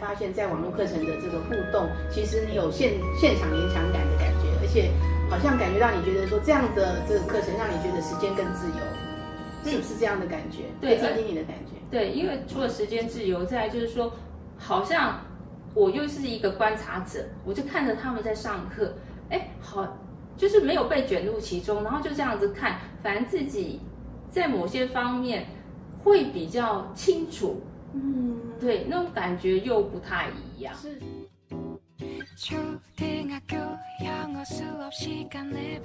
发现，在网络课程的这个互动，其实你有现现场联强感的感觉，而且好像感觉到你觉得说这样的这个课程让你觉得时间更自由，是不是这样的感觉？对听听你的感觉。对，因为除了时间自由，再来就是说，好像我又是一个观察者，我就看着他们在上课，哎，好，就是没有被卷入其中，然后就这样子看，反正自己在某些方面会比较清楚，嗯，对，那种感觉又不太一样。是。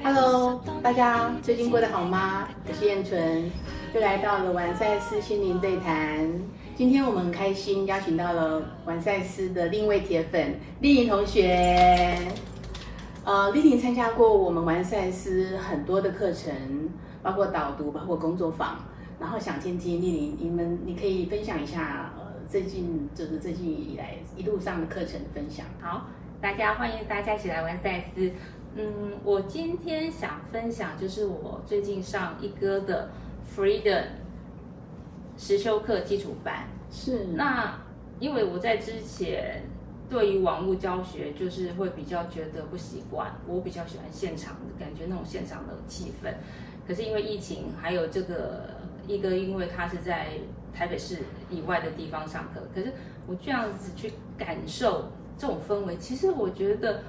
Hello，大家最近过得好吗？我是燕纯，又来到了完赛斯心灵对谈。今天我们很开心邀请到了完赛斯的另一位铁粉丽颖同学。呃，丽颖参加过我们完赛斯很多的课程，包括导读，包括工作坊。然后想听听丽玲，你们你可以分享一下，呃，最近就是最近以来一路上的课程分享。好，大家欢迎大家一起来玩赛斯。嗯，我今天想分享就是我最近上一哥的 Freedom 实修课基础班。是，那因为我在之前对于网络教学就是会比较觉得不习惯，我比较喜欢现场的感觉，那种现场的气氛。可是因为疫情，还有这个一个，因为他是在台北市以外的地方上课，可是我这样子去感受这种氛围，其实我觉得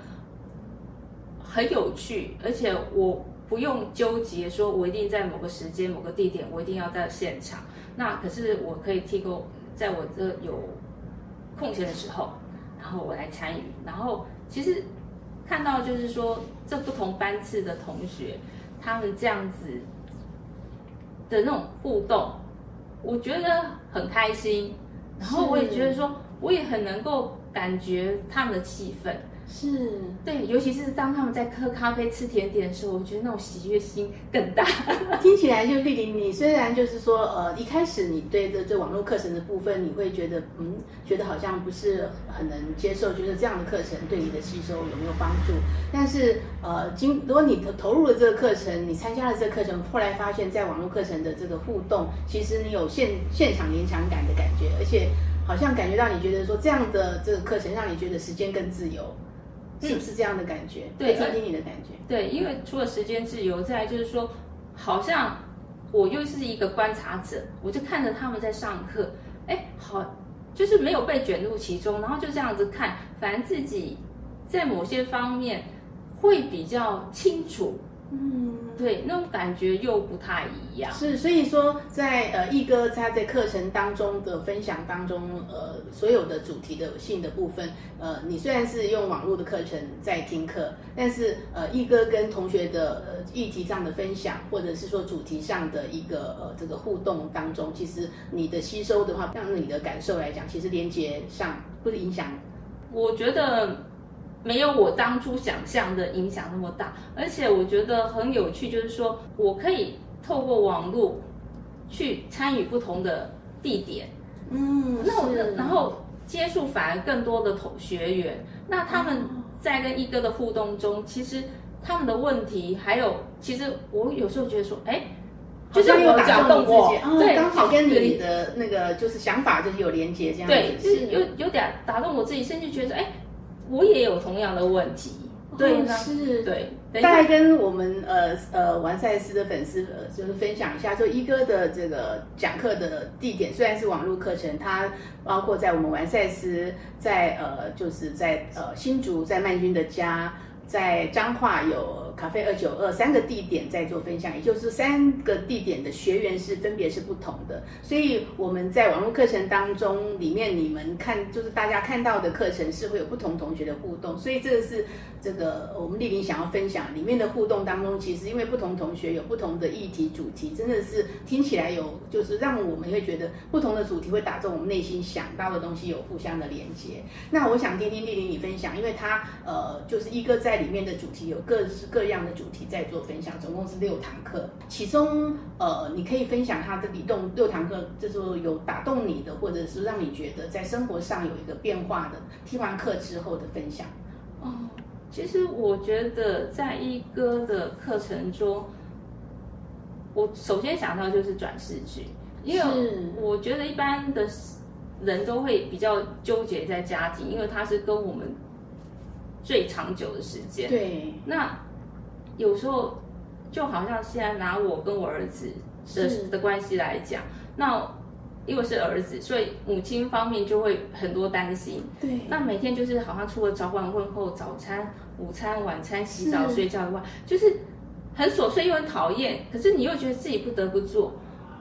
很有趣，而且我不用纠结说我一定在某个时间、某个地点，我一定要在现场。那可是我可以提供，在我这有空闲的时候，然后我来参与。然后其实看到就是说，这不同班次的同学，他们这样子的那种互动，我觉得很开心。然后我也觉得说，我也很能够感觉他们的气氛。是对，尤其是当他们在喝咖啡、吃甜点的时候，我觉得那种喜悦心更大。听起来就丽玲，你虽然就是说，呃，一开始你对这这网络课程的部分，你会觉得，嗯，觉得好像不是很能接受，觉得这样的课程对你的吸收有没有帮助？但是，呃，经如果你投投入了这个课程，你参加了这个课程，后来发现，在网络课程的这个互动，其实你有现现场联强感的感觉，而且好像感觉到你觉得说，这样的这个课程让你觉得时间更自由。是不是这样的感觉？对，听听你的感觉。对，因为除了时间自由，再来就是说，好像我又是一个观察者，我就看着他们在上课，哎，好，就是没有被卷入其中，然后就这样子看，反正自己在某些方面会比较清楚。嗯，对，那种感觉又不太一样。是，所以说在呃一哥他在课程当中的分享当中，呃，所有的主题的性的部分，呃，你虽然是用网络的课程在听课，但是呃一哥跟同学的呃议题上的分享，或者是说主题上的一个呃这个互动当中，其实你的吸收的话，让你的感受来讲，其实连接上不影响。我觉得。没有我当初想象的影响那么大，而且我觉得很有趣，就是说我可以透过网络去参与不同的地点，嗯，那我然后接触反而更多的同学员，那他们在跟一哥的互动中，其实他们的问题还有，其实我有时候觉得说，哎，就是有打动我，对，刚好跟你的那个就是想法就是有连接，这样对，是有有点打动我自己，甚至觉得哎。我也有同样的问题，对，是，对，大概跟我们呃呃完赛斯的粉丝呃就是分享一下，说一哥的这个讲课的地点虽然是网络课程，它包括在我们完赛斯，在呃就是在呃新竹，在曼君的家。在彰化有咖啡二九二三个地点在做分享，也就是三个地点的学员是分别是不同的，所以我们在网络课程当中里面，你们看就是大家看到的课程是会有不同同学的互动，所以这个是这个我们丽玲想要分享里面的互动当中，其实因为不同同学有不同的议题主题，真的是听起来有就是让我们会觉得不同的主题会打中我们内心想到的东西有互相的连接。那我想听听丽玲你分享，因为他呃就是一个在。里面的主题有各式各样的主题在做分享，总共是六堂课。其中，呃，你可以分享他的比动六堂课，就是有打动你的，或者是让你觉得在生活上有一个变化的。听完课之后的分享。哦，其实我觉得在一哥的课程中，我首先想到就是转世剧，因为我觉得一般的人都会比较纠结在家庭，因为它是跟我们最长久的时间。对，那有时候就好像现在拿我跟我儿子的是的关系来讲，那因为是儿子，所以母亲方面就会很多担心。对，那每天就是好像除了早晚问候、早餐、午餐、晚餐、洗澡、睡觉以外，就是很琐碎又很讨厌，可是你又觉得自己不得不做。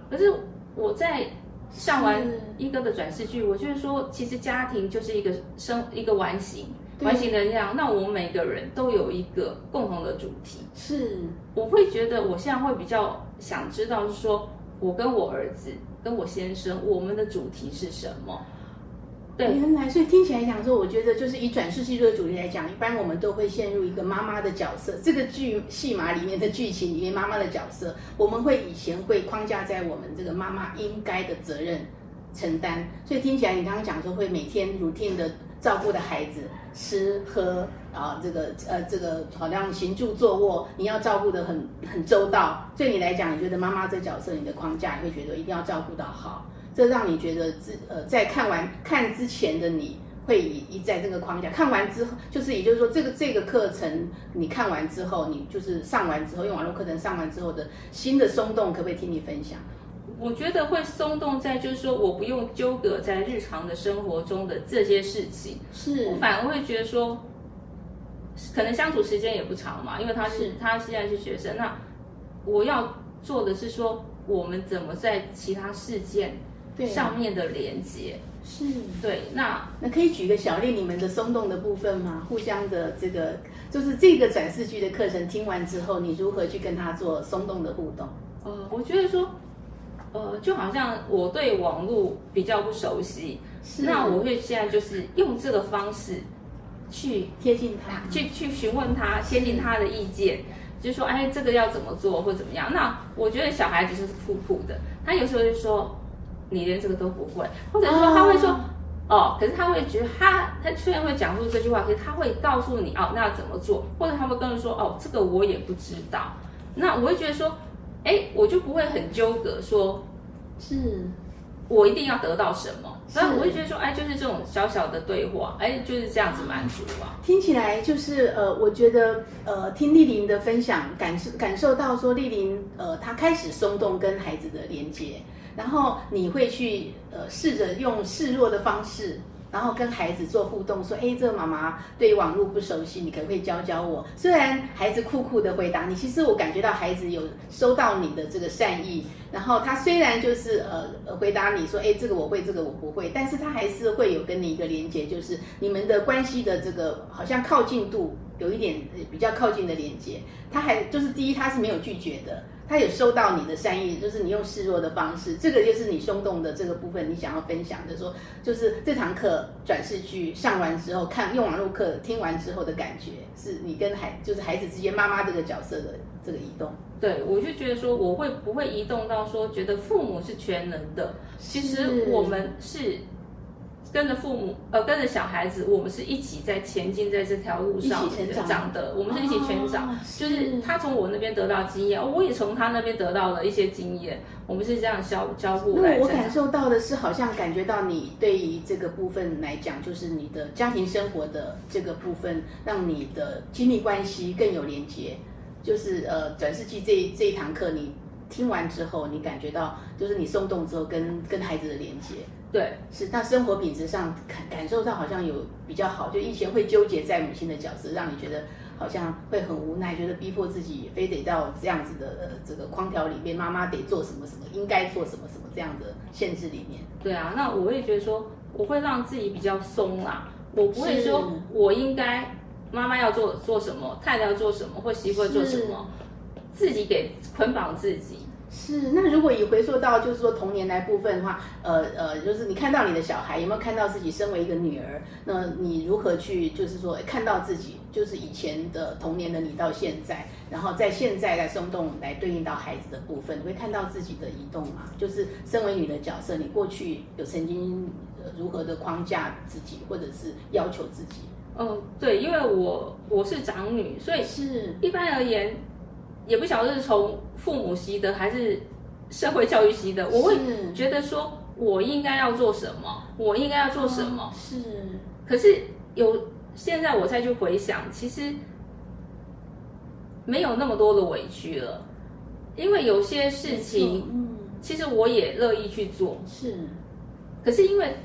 可是我在上完一哥的转世剧，我就是说，其实家庭就是一个生一个完形，对完形的力量。那我们每个人都有一个共同的主题。是我会觉得，我现在会比较想知道，是说我跟我儿子、跟我先生，我们的主题是什么？对，原来，所以听起来讲说，我觉得就是以转世记录的主题来讲，一般我们都会陷入一个妈妈的角色。这个剧戏码里面的剧情里面，妈妈的角色，我们会以前会框架在我们这个妈妈应该的责任承担。所以听起来，你刚刚讲说会每天 routine 的照顾的孩子吃喝啊，这个呃这个好像行住坐卧，你要照顾的很很周到。对你来讲，你觉得妈妈这角色，你的框架，你会觉得一定要照顾到好。这让你觉得自呃，在看完看之前的你会以一在这个框架，看完之后，就是也就是说，这个这个课程你看完之后，你就是上完之后，用网络课程上完之后的新的松动，可不可以听你分享？我觉得会松动在，就是说我不用纠葛在日常的生活中的这些事情，是我反而会觉得说，可能相处时间也不长嘛，因为他是是他现在是学生，那我要做的是说，我们怎么在其他事件上面的连接，是。对，那那可以举个小例，你们的松动的部分吗？互相的这个，就是这个展示剧的课程听完之后，你如何去跟他做松动的互动？呃，我觉得说，呃，就好像我对网络比较不熟悉，是那我会现在就是用这个方式去贴近他，去去询问他，先听他的意见，就说哎，这个要怎么做或怎么样。那我觉得小孩子就是酷酷的，他有时候就说你连这个都不会，或者说他会说。哦，可是他会觉得他他虽然会讲出这句话，可是他会告诉你哦，那要怎么做，或者他会跟你说哦，这个我也不知道。那我会觉得说，哎，我就不会很纠葛说，是我一定要得到什么。是所以我会觉得说，哎，就是这种小小的对话，哎，就是这样子满足啊。听起来就是呃，我觉得呃，听丽玲的分享，感受感受到说丽玲呃，她开始松动跟孩子的连接，然后你会去呃试着用示弱的方式。然后跟孩子做互动，说：“哎，这个妈妈对网络不熟悉，你可不可以教教我？”虽然孩子酷酷的回答你，其实我感觉到孩子有收到你的这个善意。然后他虽然就是呃回答你说：“哎，这个我会，这个我不会。”但是他还是会有跟你一个连接，就是你们的关系的这个好像靠近度有一点比较靠近的连接。他还就是第一，他是没有拒绝的。他有收到你的善意，就是你用示弱的方式，这个就是你松动的这个部分，你想要分享的说，就是这堂课转世剧上完之后，看用网络课听完之后的感觉，是你跟孩就是孩子之间妈妈这个角色的这个移动。对，我就觉得说，我会不会移动到说，觉得父母是全能的？其实我们是跟着父母，呃，跟着小孩子，我们是一起在前进在这条路上成长的，我们是一起成长。哦就是他从我那边得到经验，我也从他那边得到了一些经验，我们是这样交交互来那我。感受到的是，好像感觉到你对于这个部分来讲，就是你的家庭生活的这个部分，让你的亲密关系更有连接。就是呃，转世纪这一这一堂课，你听完之后，你感觉到就是你松动之后跟跟孩子的连接。对，是，那生活品质上感感受到好像有比较好，就以前会纠结在母亲的角色，让你觉得好像会很无奈，觉得逼迫自己非得到这样子的呃这个框条里面，妈妈得做什么什么，应该做什么什么这样的限制里面。对啊，那我会觉得说，我会让自己比较松啦，我不会说我应该妈妈要做做什么，太太要做什么，或媳妇要做什么，自己给捆绑自己。是，那如果以回溯到就是说童年来部分的话，呃呃，就是你看到你的小孩有没有看到自己身为一个女儿？那你如何去就是说看到自己，就是以前的童年的你到现在，然后在现在来松动来对应到孩子的部分，你会看到自己的移动吗？就是身为你的角色，你过去有曾经、呃、如何的框架自己，或者是要求自己？嗯，对，因为我我是长女，所以是一般而言，也不晓得是从父母习得还是社会教育习得，我会觉得说，我应该要做什么，我应该要做什么。是，可是有现在我再去回想，其实没有那么多的委屈了，因为有些事情，嗯，其实我也乐意去做。是，可是因为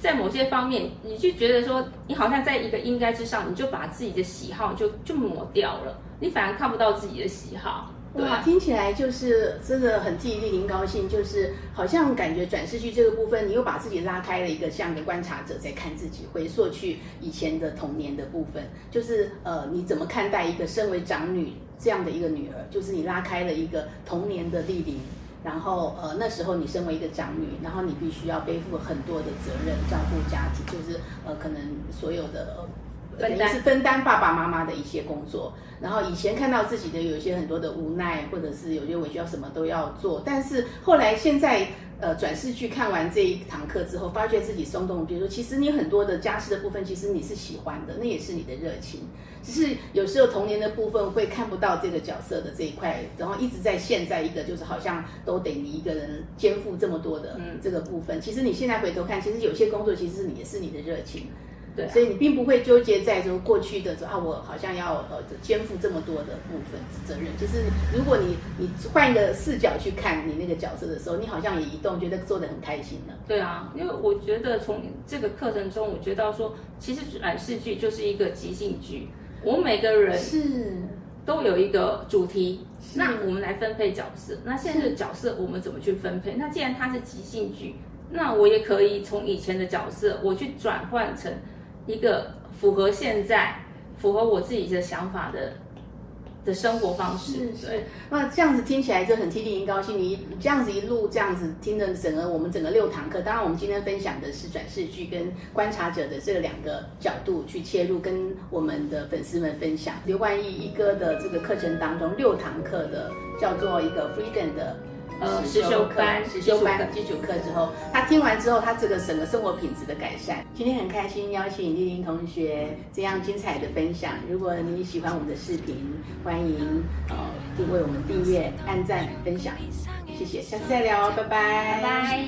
在某些方面，你就觉得说，你好像在一个应该之上，你就把自己的喜好就就抹掉了，你反而看不到自己的喜好。对哇，啊，听起来就是真的很替丽玲高兴，就是好像感觉转世剧这个部分，你又把自己拉开了一个像个观察者在看自己，回溯去以前的童年的部分，就是呃，你怎么看待一个身为长女这样的一个女儿？就是你拉开了一个童年的丽玲。然后，呃，那时候你身为一个长女，然后你必须要背负很多的责任，照顾家庭，就是呃，可能所有的呃分担是分担爸爸妈妈的一些工作。然后以前看到自己的有一些很多的无奈，或者是有些委屈，要什么都要做。但是后来现在呃转世去看完这一堂课之后，发觉自己松动，比如说其实你很多的家事的部分，其实你是喜欢的，那也是你的热情。只是有时候童年的部分会看不到这个角色的这一块，然后一直在现在一个就是好像都得你一个人肩负这么多的嗯这个部分。其实你现在回头看，其实有些工作其实是你也是你的热情。对啊所以你并不会纠结在说过去的说啊，我好像要呃肩负这么多的部分责任。就是如果你你换一个视角去看你那个角色的时候，你好像也移动，觉得做的很开心了。对啊，因为我觉得从这个课程中，我觉得到说，其实转世剧就是一个即兴剧，我们每个人是，都有一个主题，那我们来分配角色。那现在的角色我们怎么去分配？那既然它是即兴剧，那我也可以从以前的角色，我去转换成一个符合现在、符合我自己的想法的的生活方式。是那这样子听起来就很替丽玲高兴。你你这样子一路这样子听了整个我们整个六堂课，当然我们今天分享的是转世剧跟观察者的这两个角度去切入，跟我们的粉丝们分享刘冠毅一哥的这个课程当中六堂课的叫做一个 Freedom 的。呃实修班实修班基础课之后他听完之后他这个整个生活品质的改善。今天很开心邀请丽玲同学这样精彩的分享如果你喜欢我们的视频欢迎呃为我们订阅按赞分享。谢谢下次再聊拜拜。拜拜。